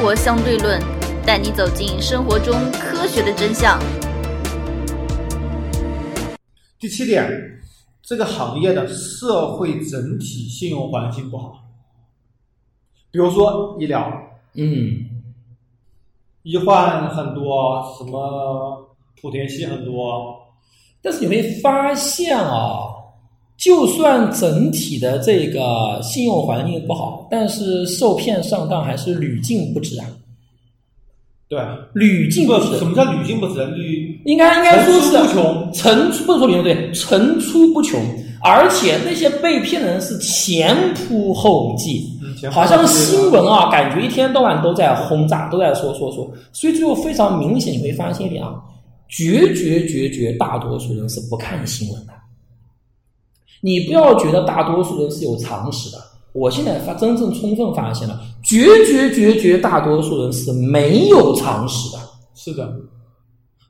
活相对论》，带你走进生活中科学的真相。第七点，这个行业的社会整体信用环境不好，比如说医疗，嗯，医患很多，什么莆田系很多，但是你会发现啊，就算整体的这个信用环境不好，但是受骗上当还是屡禁不止啊，对，屡禁不止什。么叫屡禁不止？屡应该应该说是层出不穷层出不是说零对，层出不穷，而且那些被骗的人是前仆后继，嗯好像新闻啊，感觉一天到晚都在轰炸，都在说说说，所以最后非常明显，你会发现一点啊，绝绝绝绝大多数人是不看新闻的。你不要觉得大多数人是有常识的，我现在发真正充分发现了，绝绝绝绝大多数人是没有常识的。是的，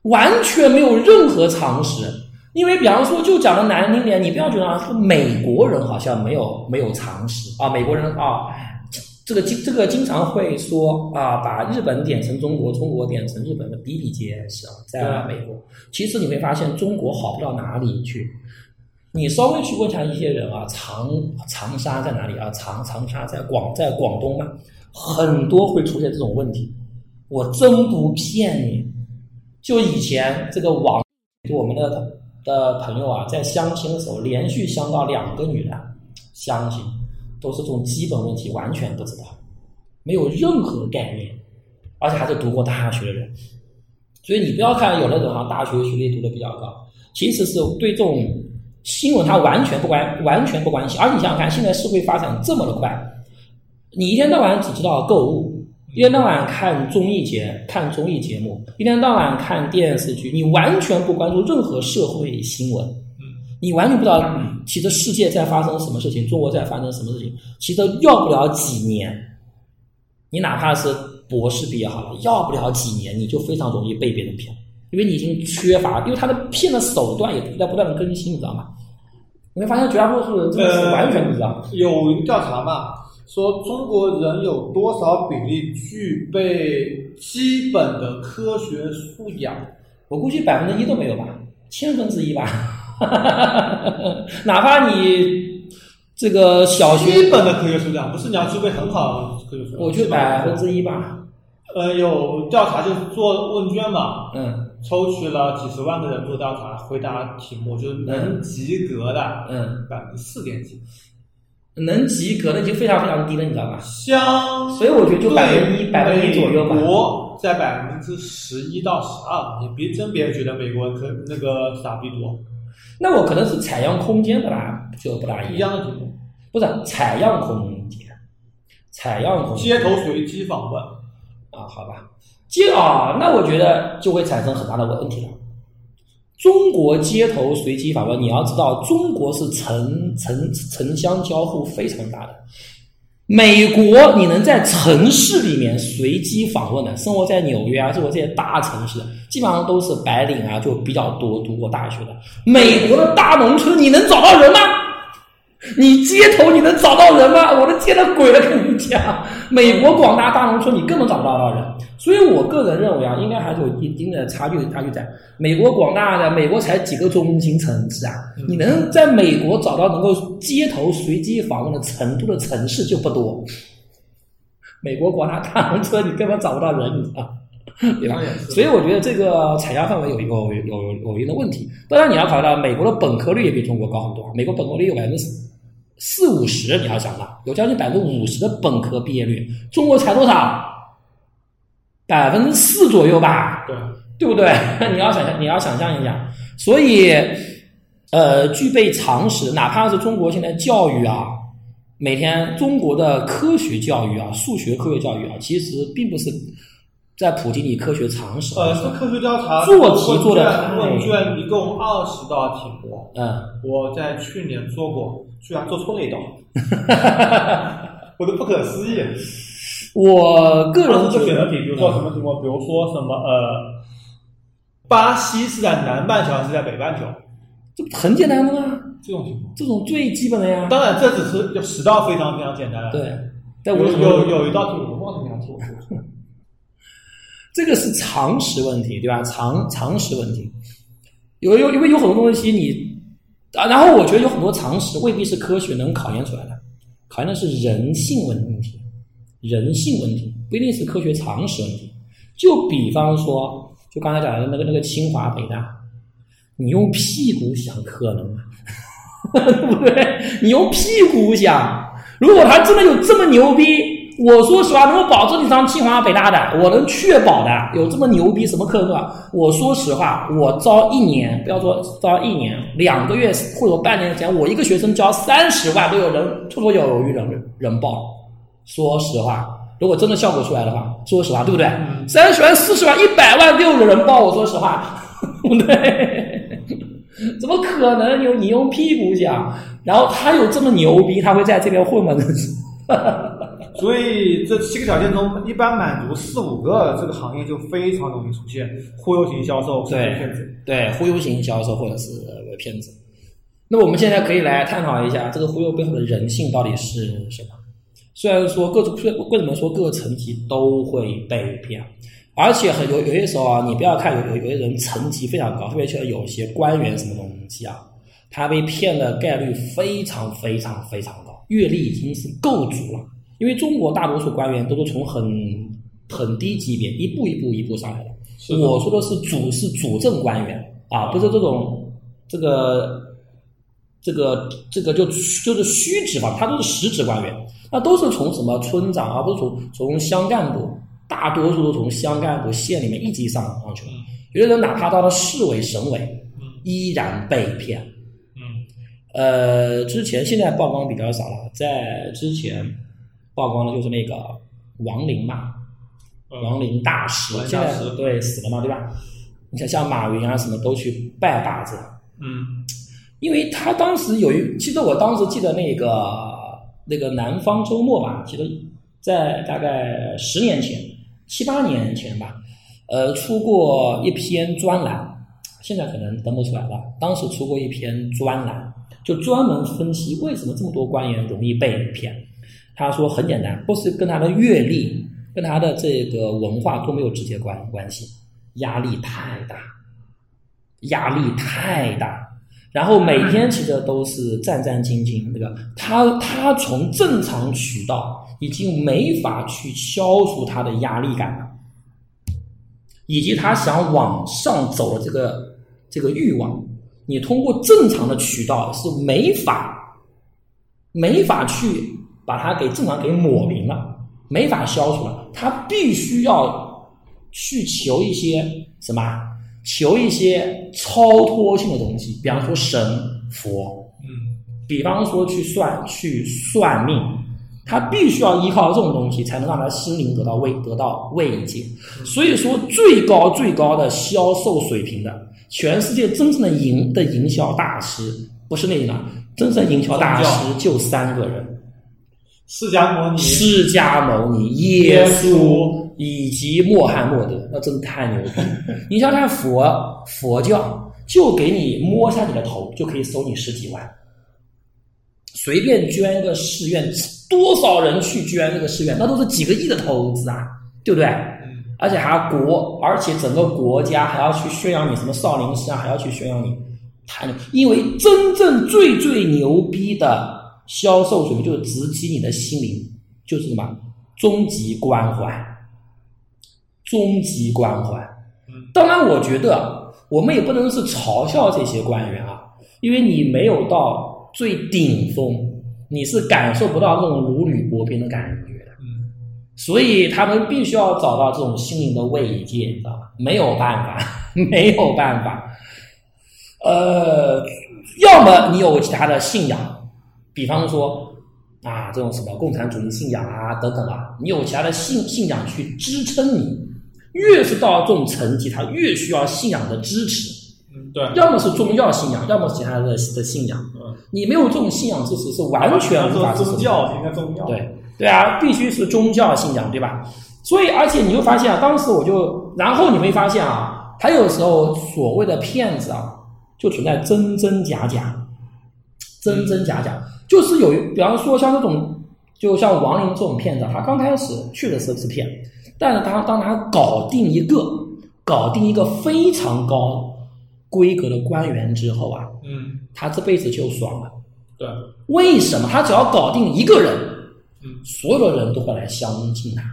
完全没有任何常识。因为比方说，就讲的难听点，你不要觉得啊，说美国人好像没有没有常识啊，美国人啊，这个经这个经常会说啊，把日本点成中国，中国点成日本的比比皆是啊，在美国。其实你会发现，中国好不到哪里去。你稍微去问一下一些人啊，长长沙在哪里啊？长长沙在广在广东吗，很多会出现这种问题。我真不骗你，就以前这个网，就我们的的朋友啊，在相亲的时候连续相到两个女的相亲，都是这种基本问题完全不知道，没有任何概念，而且还是读过大学的人。所以你不要看有那种哈大学学历读的比较高，其实是对这种新闻他完全不关完全不关心。而你想想看，现在社会发展这么的快，你一天到晚只知道购物，一天到晚看综艺节看综艺节目，一天到晚看电视剧，你完全不关注任何社会新闻。你完全不知道，其实世界在发生什么事情，中国在发生什么事情，其实要不了几年，你哪怕是博士毕业好了，要不了几年，你就非常容易被别人骗，因为你已经缺乏，因为他的骗的手段也在不断的更新，你知道吗？你会发现绝大多数人真的是完全不知道。有一个调查嘛，说中国人有多少比例具备基本的科学素养？我估计百分之一都没有吧，千分之一吧。哪怕你这个小学，基本的科学素养，不是你要具备很好的科学素养。我觉得百分之一吧。呃，有调查就是做问卷嘛，嗯抽取了几十万个人做调查，回答题目就是能及格的，嗯，百分之四点几，能及格的已经非常非常低了，你知道吧？相所以我觉得就百分之一、百分之一左右吧。美国在百分之十一到十二，你别真别觉得美国可那个傻逼多，那我可能是采样空间不大就不大一一样，样的题目，不是采样空间，采样空间。街头随机访问，啊，好吧，街啊，那我觉得就会产生很大的问题了。中国街头随机访问，你要知道，中国是城城城乡交互非常大的。美国你能在城市里面随机访问的，生活在纽约啊，生活这些大城市，基本上都是白领啊，就比较多，读过大学的。美国的大农村，你能找到人吗？你街头你能找到人吗？我的天呐，鬼了！跟你讲，美国广大大农村你根本找不到人。所以我个人认为啊，应该还是有一定的差距差距在。美国广大的美国才几个中心城市啊，你能在美国找到能够街头随机访问的程度的城市就不多。美国广大大农村你根本找不到人，你知道。对吧？所以我觉得这个采样范围有一个有有有一定的问题。当然，你要考虑到美国的本科率也比中国高很多，美国本科率有百分之四五十，你要想到有将近百分之五十的本科毕业率，中国才多少？百分之四左右吧，对，对不对？你要想象，你要想象一下，所以呃，具备常识，哪怕是中国现在教育啊，每天中国的科学教育啊，数学科学教育啊，其实并不是在普及你科学常识。呃，是科学调查做题做的太问卷一共二十道题目，嗯，我在去年做过，居然做错了一道，我都不可思议。我个人是做选择题，比如说什么题目？比如说什么呃，巴西是在南半球还是在北半球？这不很简单的吗？这种题目。这种最基本的呀。当然，这只是有十道非常非常简单的。，对，但我有有一道题我忘记给他做过。这个是常识问题，对吧？常常识问题，有有因为有很多东西你啊，然后我觉得有很多常识未必是科学能考验出来的，考验的是人性问题，人性问题不一定是科学常识问题。就比方说，就刚才讲的那个那个清华北大，你用屁股想可能吗？对不对？你用屁股想，如果他真的有这么牛逼，我说实话，能够保证你上清华北大的，我能确保的，有这么牛逼，什么课吧？我说实话，我招一年，不要说招一年，两个月或者半年的钱，我一个学生交三十万都有人绰绰有余人人报。说实话，如果真的效果出来的话，说实话，对不对？三十万、四十万、一百万都有人报。我说实话，对。怎么可能有你用屁股讲？然后他有这么牛逼，他会在这边混吗？所以这七个条件中，一般满足四五个，这个行业就非常容易出现忽悠型销售、对骗子。对，忽悠型销售或者是骗子。那么我们现在可以来探讨一下，这个忽悠背后的人性到底是什么？虽然说各种，为什么说各个层级都会被骗？而且很有有些时候啊，你不要看有有有些人层级非常高，特别是有些官员什么东西啊，他被骗的概率非常非常非常高，阅历已经是够足了。因为中国大多数官员都是从很很低级别一步一步一步上来的。我说的是主是主政官员啊，不是这种这个这个这个就就是虚职吧，他都是实职官员，那都是从什么村长啊，不是从从乡干部。大多数都从乡干部、县里面一级上上去了，有的人哪怕到了市委、省委，依然被骗。嗯，呃，之前现在曝光比较少了，在之前曝光的就是那个王林嘛，王林大师，现在对死了嘛，对吧？你看像马云啊，什么都去拜把子。嗯，因为他当时有一，记得我当时记得那个那个南方周末吧，记得在大概十年前。七八年前吧，呃，出过一篇专栏，现在可能登不出来了。当时出过一篇专栏，就专门分析为什么这么多官员容易被骗。他说很简单，不是跟他的阅历、跟他的这个文化都没有直接关关系，压力太大，压力太大。然后每天其实都是战战兢兢，那个他他从正常渠道。已经没法去消除他的压力感了，以及他想往上走的这个这个欲望，你通过正常的渠道是没法没法去把它给正常给抹平了，没法消除了。他必须要去求一些什么？求一些超脱性的东西，比方说神佛，嗯，比方说去算去算命。他必须要依靠这种东西，才能让他心灵得到慰得到慰藉。所以说，最高最高的销售水平的，全世界真正的营的营销大师，不是那个，真正营销大师就三个人：释迦牟尼、释迦牟尼、耶稣以及穆罕默德。那真的太牛逼！你想想佛佛教，就给你摸下你的头，就可以收你十几万。随便捐个寺院，多少人去捐这个寺院？那都是几个亿的投资啊，对不对？而且还国，而且整个国家还要去宣扬你什么少林寺啊，还要去宣扬你，太牛！因为真正最最牛逼的销售水平，就是直击你的心灵，就是什么终极关怀，终极关怀。当然，我觉得我们也不能是嘲笑这些官员啊，因为你没有到。最顶峰，你是感受不到这种如履薄冰的感觉的，嗯，所以他们必须要找到这种心灵的慰藉，你知道吧？没有办法，没有办法，呃，要么你有其他的信仰，比方说啊，这种什么共产主义信仰啊等等啊，你有其他的信信仰去支撑你，越是到这种层级，他越需要信仰的支持。嗯对，要么是宗教信仰，要么是其他的的信仰。嗯，你没有这种信仰支持，是完全无法支持。宗教应该宗教。对对啊，必须是宗教信仰，对吧？所以，而且你会发现啊，当时我就，然后你会发现啊，他有时候所谓的骗子啊，就存在真真假假，真真假假，就是有，比方说像这种就像王林这种骗子，他刚开始确实是是骗，但是他当他搞定一个搞定一个非常高规格的官员之后啊，嗯，他这辈子就爽了。对，为什么？他只要搞定一个人，嗯所有的人都会来相信他，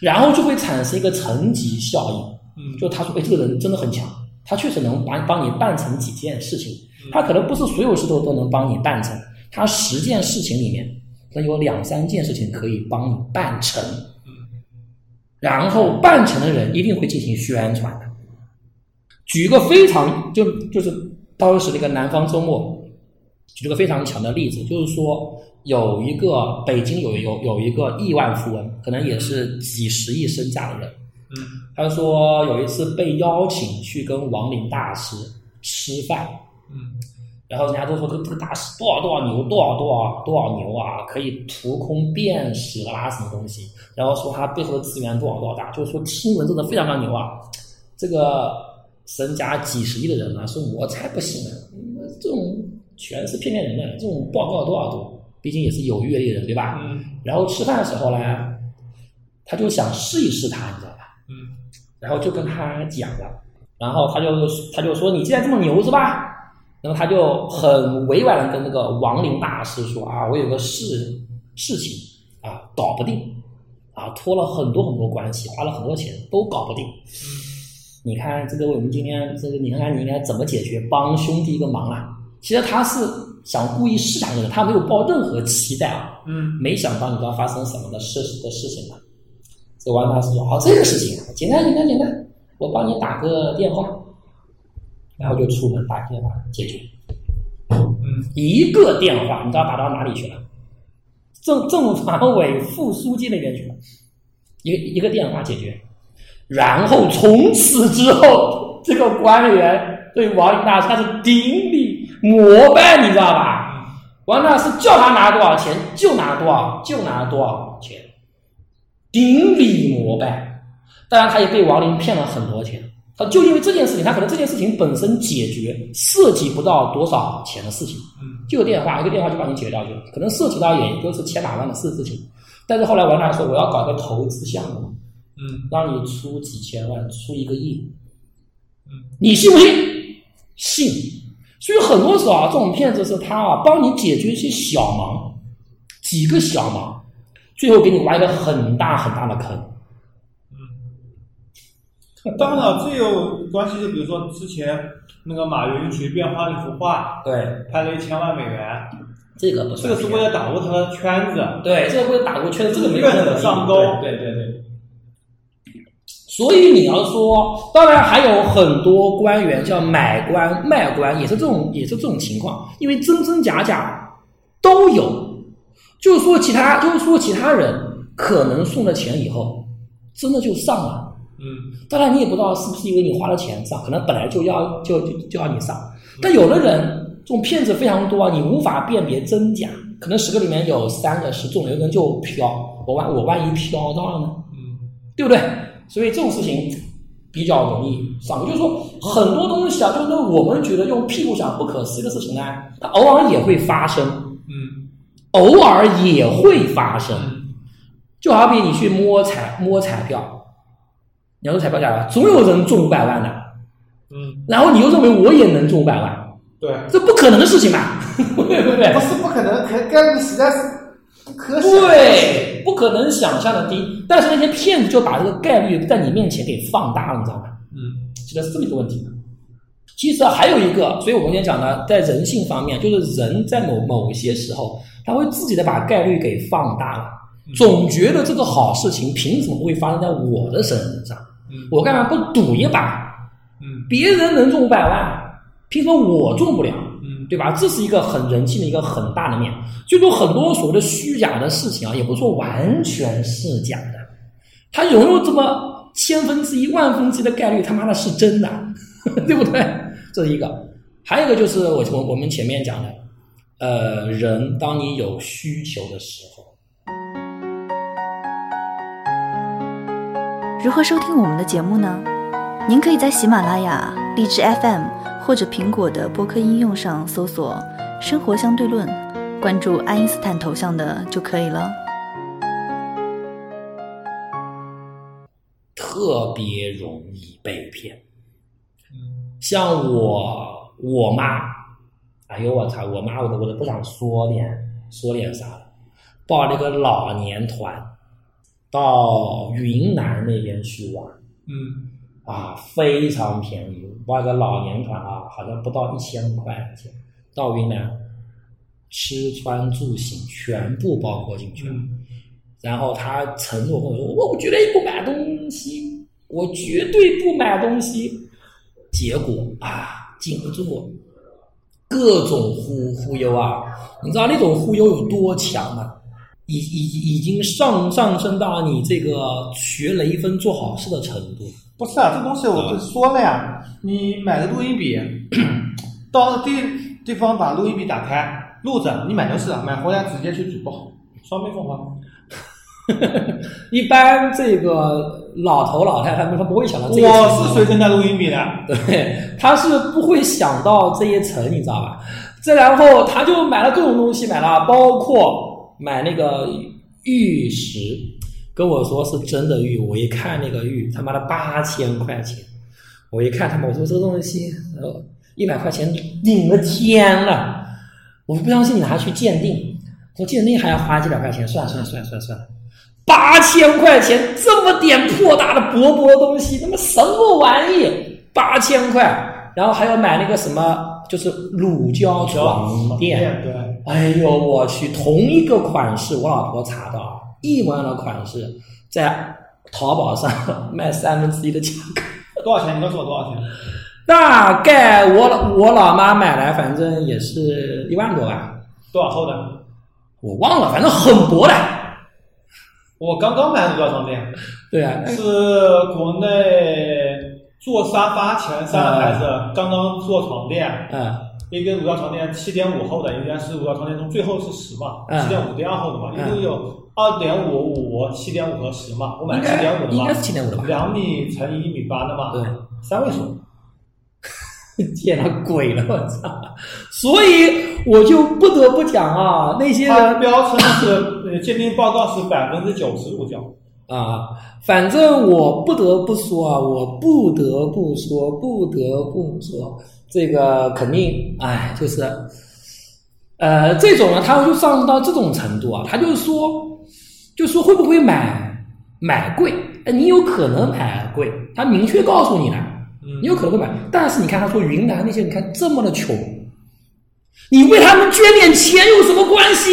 然后就会产生一个层级效应。嗯，就他说，哎，这个人真的很强，他确实能帮帮你办成几件事情。他可能不是所有事都都能帮你办成，他十件事情里面，可能有两三件事情可以帮你办成。然后办成的人一定会进行宣传的。举一个非常就就是当时那个南方周末，举了个非常强的例子，就是说有一个北京有有有一个亿万富翁，可能也是几十亿身价的人，嗯他说有一次被邀请去跟王林大师吃饭，嗯然后人家都说这个这个大师多少多少牛，多少多少多少牛啊，可以图空辨识啦什么东西，然后说他背后的资源多少多少大，就是说听闻真的非常非常牛啊。这个身家几十亿的人呢，说我才不信呢，嗯这种全是骗骗人的，这种报告多少多，毕竟也是有阅历的人对吧？嗯然后吃饭的时候呢，他就想试一试他，你知道吧？嗯然后就跟他讲了，然后他就他就说你既然这么牛是吧？然后他就很委婉的跟那个亡灵大师说啊，我有个事事情啊搞不定啊，托了很多很多关系，花了很多钱都搞不定。你看这个我们今天这个你看看你应该怎么解决，帮兄弟一个忙啊。其实他是想故意试探这个，他没有抱任何期待啊。嗯没想到你知道发生什么的事的事情呢？这个王大师说：“好，这个事情啊简单简单简单，我帮你打个电话。”然后就出门打电话解决。嗯一个电话，你知道打到哪里去了？政政法委副书记那边去了，一个一个电话解决。然后从此之后，这个官员对王林大师他是顶礼膜拜，你知道吧？王大师叫他拿多少钱就拿多少，就拿多少钱，顶礼膜拜。当然，他也被王林骗了很多钱。他就因为这件事情，他可能这件事情本身解决涉及不到多少钱的事情，嗯就个电话，一个电话就把你解决掉去了，可能涉及到也就是千把万的事事情。但是后来王大师说，我要搞个投资项目，嗯让你出几千万，出一个亿，嗯你信不信？信。所以很多时候啊，这种骗子是他啊帮你解决一些小忙，几个小忙，最后给你挖一个很大很大的坑。嗯，当然这有关系，就比如说之前那个马云随便画了一幅画，对，拍了一千万美元，这个不这个是为了打入他的圈子。对，这个为了打入圈子，这个没有愿任何上钩对对对对。所以你要说，当然还有很多官员叫买官卖官，也是这种也是这种情况，因为真真假假都有。就是说其他，就是说其他人可能送了钱以后，真的就上了。嗯当然，你也不知道是不是因为你花了钱上，可能本来就要就就就要你上。但有的人这种骗子非常多啊，你无法辨别真假，可能十个里面有三个是中，有的人就飘。我万我万一飘到了呢，嗯对不对？所以这种事情比较容易上。就是说，很多东西啊，就是说我们觉得用屁股想不可思议的事情呢，它偶尔也会发生，嗯偶尔也会发生。嗯就好比你去摸彩摸彩票，你要说彩票假吧，总有人中五百万的，嗯，然后你又认为我也能中五百万，对，这不可能的事情嘛，对不对不？是不可能，可概率实在是不可想。对，不可能想象的低。但是那些骗子就把这个概率在你面前给放大了，你知道吗？嗯其实是这么一个问题。其实还有一个，所以我们今天讲的，在人性方面，就是人在某某些时候，他会自己的把概率给放大了，总觉得这个好事情凭什么会发生在我的身上？嗯我干嘛不赌一把？嗯别人能中五百万，凭什么我中不了？嗯对吧？这是一个很人性的一个很大的面。就说很多所谓的虚假的事情啊，也不说完全是假的，它有没有这么千分之一、万分之一的概率，他妈的是真的，对不对？这是一个。还有一个就是我我我们前面讲的，呃，人当你有需求的时候，如何收听我们的节目呢？您可以在喜马拉雅、荔枝 FM 或者苹果的播客应用上搜索“生活相对论”，关注爱因斯坦头像的就可以了。特别容易被骗，像我我妈，哎呦我操，我妈我都我都不想说点说点啥了，报了个老年团，到云南那边去玩嗯啊，非常便宜，报了个老年团啊，好像不到一千块钱，到云南吃穿住行全部包括进去了。嗯然后他承诺跟我说：“我绝对不买东西，我绝对不买东西。”结果啊，禁不住各种忽忽悠啊！你知道那种忽悠有多强吗？已已已经上上升到你这个学雷锋做好事的程度。不是啊，这东西我不是说了呀，你买个录音笔，到地地方把录音笔打开录着，你买就是了，买回来直接去举报，双倍奉还。一般这个老头老太太们他不会想到这。我是随身带录音笔的，对，他是不会想到这一层，你知道吧？再然后他就买了各种东西，买了包括买那个玉石，跟我说是真的玉，我一看那个玉，他妈的八千块钱，我一看他妈，我说这个东西，呃一百块钱顶了天了，我不相信你拿去鉴定，说鉴定还要花几百块钱，算了算了算了算了算。了。八千块钱这么点破大的薄薄的东西，他妈什么玩意？八千块，然后还要买那个什么，就是乳胶床垫。对，哎呦我去，同一个款式，我老婆查到一模一样的款式，在淘宝上卖 三分之一的价格。多少钱？你告诉我多少钱？大概我老我老妈买来，反正也是一万多吧，多少厚的？我忘了，反正很薄的。我刚刚买的乳胶床垫，对啊，是国内做沙发前三个孩子，刚刚做床垫，嗯一根乳胶床垫七点五厚的，应该是乳胶床垫中最厚是十嘛，嗯七点五第二厚的嘛，嗯一共有二点五五、七点五和十嘛，我买七点五的嘛应该，是七点五的吧？两米乘以一米八的嘛，对。三位数。见了鬼了，我操！所以我就不得不讲啊，那些人标称是呃鉴定报告是百分之九十乳胶，啊，反正我不得不说啊，我不得不说，不得不说，这个肯定，哎，就是，呃，这种呢，他就上升到这种程度啊，他就说，就说会不会买买贵？哎，你有可能买贵，他明确告诉你了。你有可能会买，但是你看他说云南那些，你看这么的穷，你为他们捐点钱有什么关系？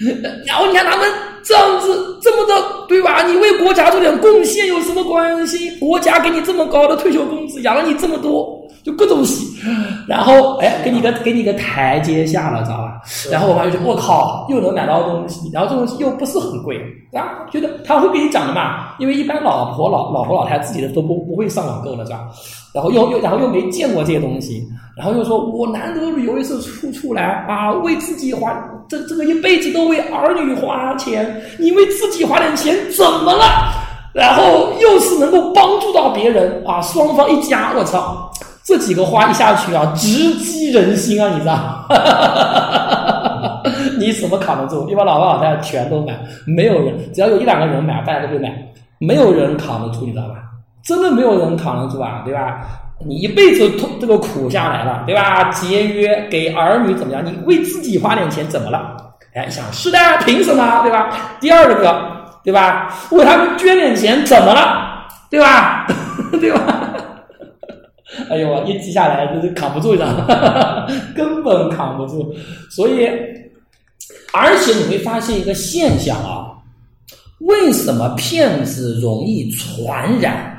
然后你看他们这样子这么的，对吧？你为国家做点贡献有什么关系？国家给你这么高的退休工资，养了你这么多，就各种喜，然后哎，给你个给你个台阶下了，知道吧？然后我妈就觉得我靠，又能买到东西，然后这东西又不是很贵，啊，觉得他会给你讲的嘛，因为一般老婆老老婆老太自己的都不不会上网购的，是吧？然后又又然后又没见过这些东西，然后又说我难得旅游一次出出来啊，为自己花这这个一辈子都为儿女花钱，你为自己花点钱怎么了？然后又是能够帮助到别人啊，双方一家，我操，这几个话一下去啊，直击人心啊，你知道？你怎么扛得住？一般老婆老太太全都买，没有人，只要有一两个人买，大家都会买，没有人扛得住，你知道吧？真的没有人扛得住啊，对吧？你一辈子痛这个苦下来了，对吧？节约给儿女怎么样？你为自己花点钱怎么了？哎，想是的，凭什么？对吧？第二个，对吧？为他们捐点钱怎么了？对吧？对吧？哎呦，一记下来就是扛不住，的？根本扛不住。所以，而且你会发现一个现象啊，为什么骗子容易传染？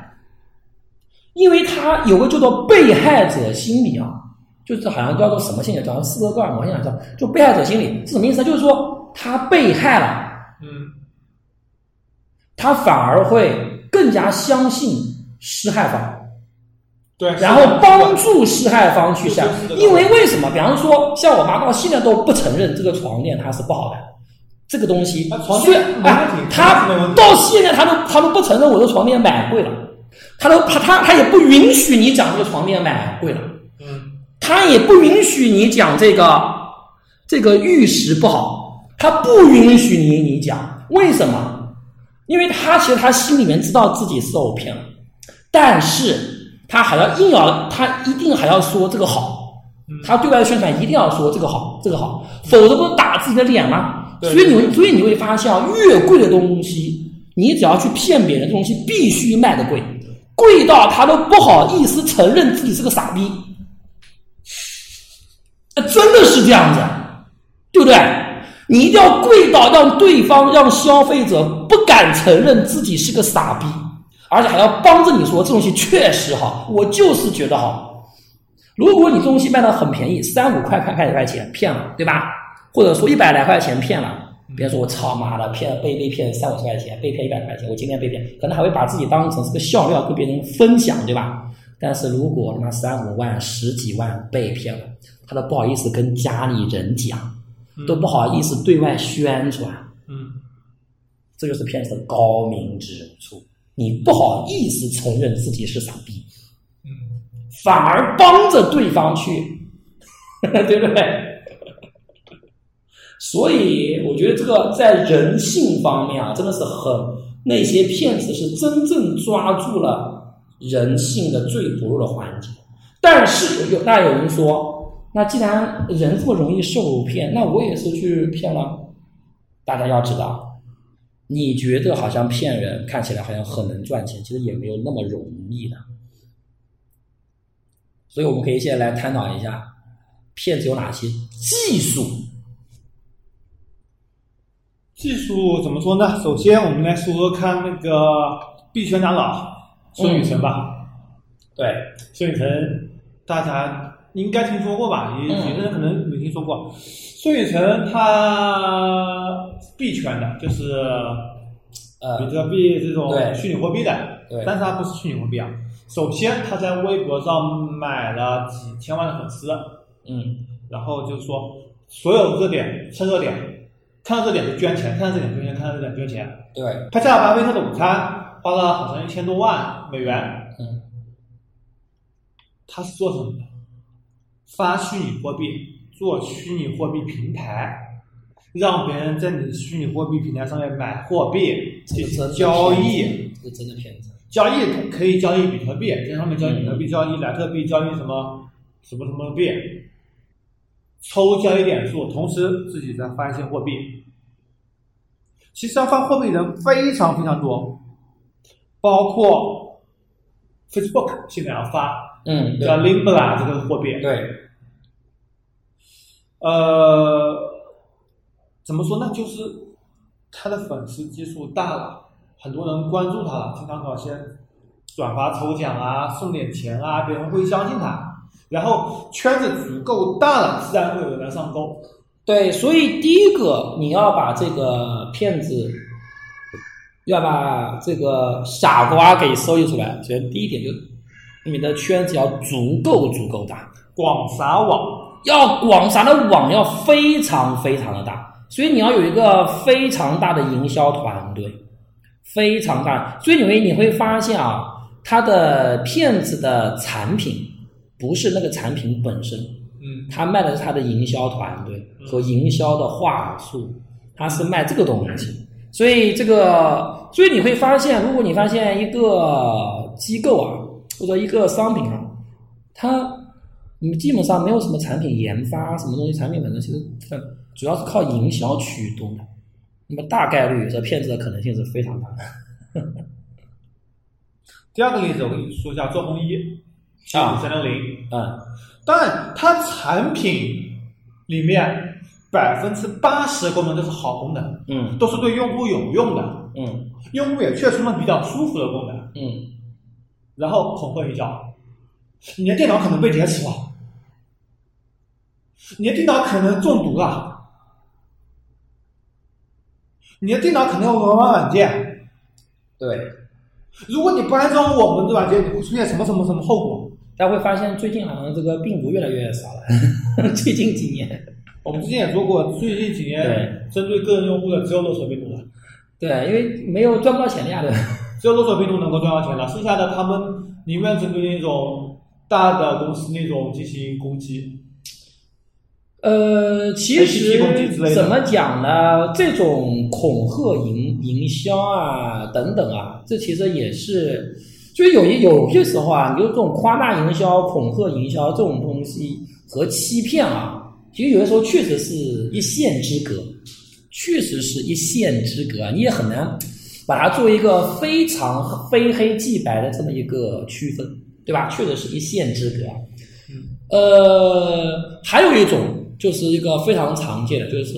因为他有个叫做被害者心理啊，就是好像叫做什么现象，叫斯德哥尔摩现象，叫就被害者心理是什么意思呢？就是说他被害了，嗯，他反而会更加相信施害方。对，然后帮助施害方去下是的是，的因为为什么？比方说，像我妈到现在都不承认这个床垫它是不好的，这个东西啊床虽垫没问哎题她床垫没问题到现在他都他都不承认我的床垫买贵了，她都他他他也不允许你讲这个床垫买贵了，嗯，他也不允许你讲这个这个玉石不好，他不允许你你讲，为什么？因为他其实他心里面知道自己受骗了，但是他还要硬要，他一定还要说这个好，他对外宣传一定要说这个好，这个好，否则不是打自己的脸吗？所以你会，所以你会发现啊，越贵的东西，你只要去骗别人，这东西必须卖的贵，贵到他都不好意思承认自己是个傻逼。呃真的是这样子，对不对？你一定要贵到让对方、让消费者不敢承认自己是个傻逼，而且还要帮着你说这东西确实好，我就是觉得好。如果你东西卖的很便宜，三五块块块钱骗了，对吧？或者说一百来块钱骗了，别人说我操妈的骗被被骗三五十块钱，被骗一百块钱，我今天被骗，可能还会把自己当成是个笑料跟别人分享，对吧？但是如果他妈三五万、十几万被骗了，他都不好意思跟家里人讲，都不好意思对外宣传，嗯，这就是骗子的高明之处。你不好意思承认自己是傻逼，嗯，反而帮着对方去，对不对？所以我觉得这个在人性方面啊，真的是很那些骗子是真正抓住了人性的最薄弱的环节。但是有那有人说，那既然人这么容易受骗，那我也是去骗了。大家要知道，你觉得好像骗人看起来好像很能赚钱，其实也没有那么容易的。所以我们可以现在来探讨一下，骗子有哪些技术。技术怎么说呢？首先，我们来说说看那个币圈长老孙雨辰吧。对，孙雨辰大家应该听说过吧？也嗯有的人可能没听说过。孙雨辰他币圈的，就是呃比特币这种虚拟货币的，对但是他不是虚拟货币啊。首先，他在微博上买了几千万的粉丝，嗯然后就是说所有热点蹭热点，看到这点就捐钱，看到这点捐钱，看到这点捐钱。对，他下了巴菲特的午餐，花了好像一千多万美元。嗯他是做什么的？发虚拟货币，做虚拟货币平台，让别人在你的虚拟货币平台上面买货币进行这个真的交易。这个真的骗子。交易可以交易比特币，在上面交易比特币，嗯交易莱特币，交易什么什么什么币，抽交易点数，同时自己再发一些货币。其实要发货币的人非常非常多，包括 Facebook 现在要发嗯，叫 Limbra 这个货币，对，呃，怎么说呢？就是他的粉丝基数大了，很多人关注他了，经常搞些转发抽奖啊，送点钱啊，别人会相信他。然后圈子足够大了，自然会有人来上钩。对，所以第一个你要把这个骗子，要把这个傻瓜给收集出来。首先第一点就是你的圈子要足够足够大，广撒网，要广撒的网要非常非常的大，所以你要有一个非常大的营销团队，非常大。所以你会你会发现啊，他的骗子的产品不是那个产品本身，嗯，他卖的是他的营销团队和营销的话术，他是卖这个东西。所以这个，所以你会发现，如果你发现一个机构啊，或者一个商品啊，它你基本上没有什么产品研发，什么东西产品本身其实呃主要是靠营销驱动的，那么大概率这骗子的可能性是非常大的。第二个例子我跟你说一下，周鸿祎，啊三六零，嗯，当然它产品里面百分之八十的功能都是好功能，嗯。都是对用户有用的，嗯。用户也确实能比较舒服的功能。嗯，然后恐吓一下，你的电脑可能被劫持了，你的电脑可能中毒了，你的电脑可能有违反软件，对。如果你不安装我们的软件，你会出现什么什么什么后果？大家会发现最近好像这个病毒越来越少了，最近几年。我们之前也说过，最近几年针对个人用户的只有勒索病毒了，对，因为没有赚不到钱的呀，对？只有勒索病毒能够赚到钱了，剩下的他们宁愿针对那种大的公司那种进行攻击。呃，其实怎么讲呢？这种恐吓营营销啊，等等啊，这其实也是，就是有一有些时候啊，你就这种夸大营销、恐吓营销这种东西和欺骗啊，其实有的时候确实是一线之隔，确实是一线之隔啊，你也很难把它作为一个非常非黑即白的这么一个区分，对吧？确实是一线之隔啊。呃，还有一种就是一个非常常见的，就是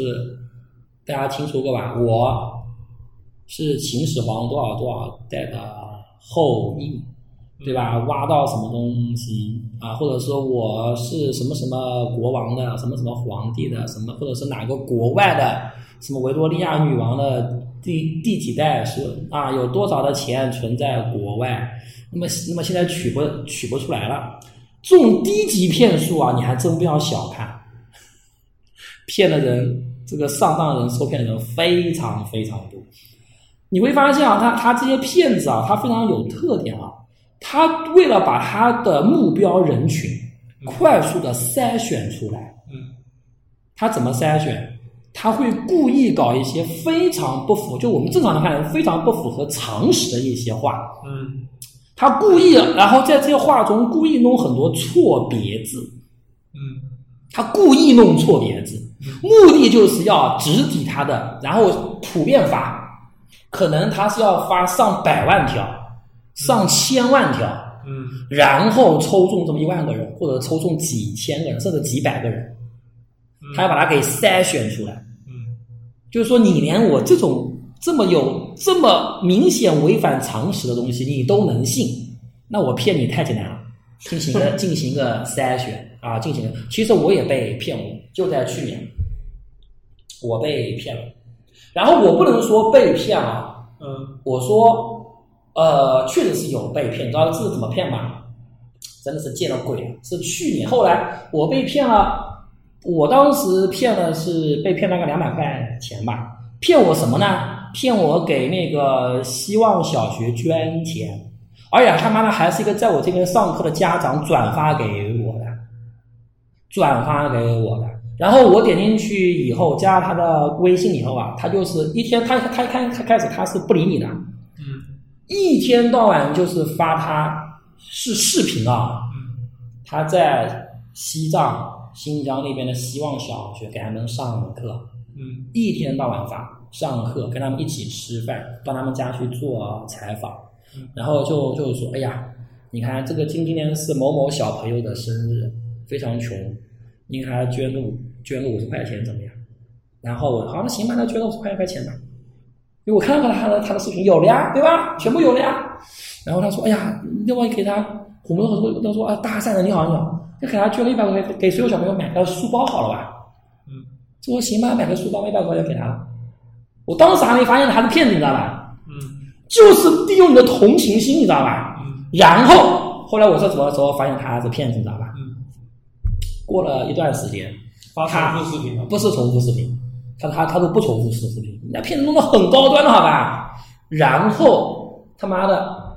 大家听说过吧？我是秦始皇多少多少代的后裔，对吧？挖到什么东西啊？或者说我是什么什么国王的，什么什么皇帝的，什么或者是哪个国外的，什么维多利亚女王的第第几代是啊？有多少的钱存在国外？那么那么现在取不取不出来了。这种低级骗术啊，你还真不要小看，骗的人，这个上当人、受骗的人非常非常多。你会发现啊，他他这些骗子啊，他非常有特点啊。他为了把他的目标人群快速的筛选出来，嗯。他怎么筛选？他会故意搞一些非常不符，就我们正常的看非常不符合常识的一些话，嗯。他故意，然后在这些话中故意弄很多错别字，嗯。他故意弄错别字，目的就是要直抵他的，然后普遍发，可能他是要发上百万条、上千万条，嗯然后抽中这么一万个人，或者抽中几千个人，甚至几百个人，他要把它给筛选出来。嗯就是说，你连我这种这么有这么明显违反常识的东西，你都能信，那我骗你太简单了。进行个 进行个筛选啊，进行个。其实我也被骗过，就在去年，我被骗了。然后我不能说被骗啊，嗯我说，呃，确实是有被骗，你知道这是怎么骗吗？真的是见了鬼了！是去年，后来我被骗了，我当时骗了是被骗大概两百块钱吧，骗我什么呢？骗我给那个希望小学捐钱，而且他妈的还是一个在我这边上课的家长转发给我的，转发给我的。然后我点进去以后，加了他的微信以后啊，他就是一天，他他开他开始他是不理你的，嗯一天到晚就是发他是视频啊，他在西藏、新疆那边的希望小学给他们上课，嗯一天到晚发上课，跟他们一起吃饭，到他们家去做采访，然后就就是说，哎呀，你看这个今今年是某某小朋友的生日，非常穷，你给他捐个五捐个五十块钱怎么样？然后我好，那行吧，那捐个五十块块钱吧，因为我看到他的他的视频有了呀，对吧？全部有了呀。然后他说，哎呀，另外给他？我们说都说啊，大善人你好你好，就给他捐了一百块钱，给所有小朋友买个书包好了吧？嗯这我行吧，买个书包一百块钱给他了。我当时还没发现他是骗子，你知道吧？嗯就是利用你的同情心，你知道吧？嗯然后后来我是怎么时候发现他是骗子，你知道吧？嗯，过了一段时间，发他重复视频了。不是重复视频，他他他都不重复视视频，人家骗子弄得很高端的好吧？然后他妈的，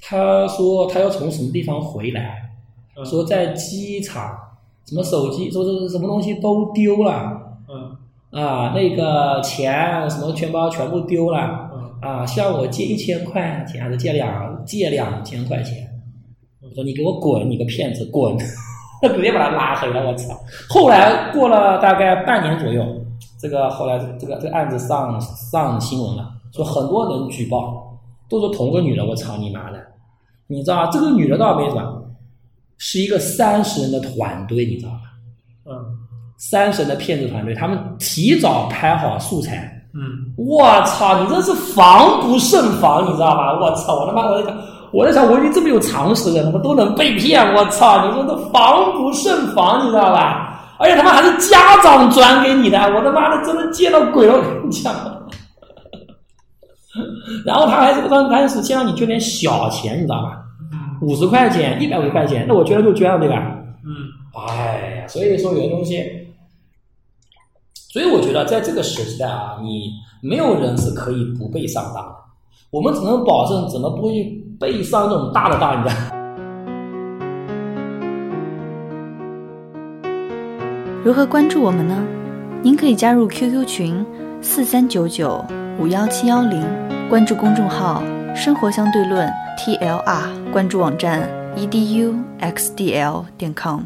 他说他要从什么地方回来，嗯说在机场，什么手机，说是什么东西都丢了。嗯啊，那个钱什么钱包全部丢了嗯啊，向我借一千块钱，还是借两借两千块钱？我说你给我滚，你个骗子，滚！直接把他拉黑了，我操！后来过了大概半年左右，这个后来这个这个案子上上新闻了，说很多人举报，都是同个女的，我操你妈的！你知道这个女的倒没什么，是一个三十人的团队，你知道吧？嗯三十人的骗子团队，他们提早拍好素材。嗯我操，你这是防不胜防，你知道吗？我操，我他妈我在想，我在想，我已经这么有常识的人，他们都能被骗，我操，你说这防不胜防，你知道吧？而且他妈还是家长转给你的，我他妈的真的见到鬼了，我跟你讲。然后他还是刚开始先让你捐点小钱，你知道吧？嗯五十块钱、一百五十块钱，那我捐了就捐了，对吧？嗯哎呀，所以说有些东西，所以我觉得在这个时代啊，你没有人是可以不被上当的，我们只能保证怎么不会背伤那种大的大，你知道。如何关注我们呢？您可以加入 QQ 群四三九九五幺七幺零，关注公众号“生活相对论 ”TLR，关注网站 eduxdl 点 com。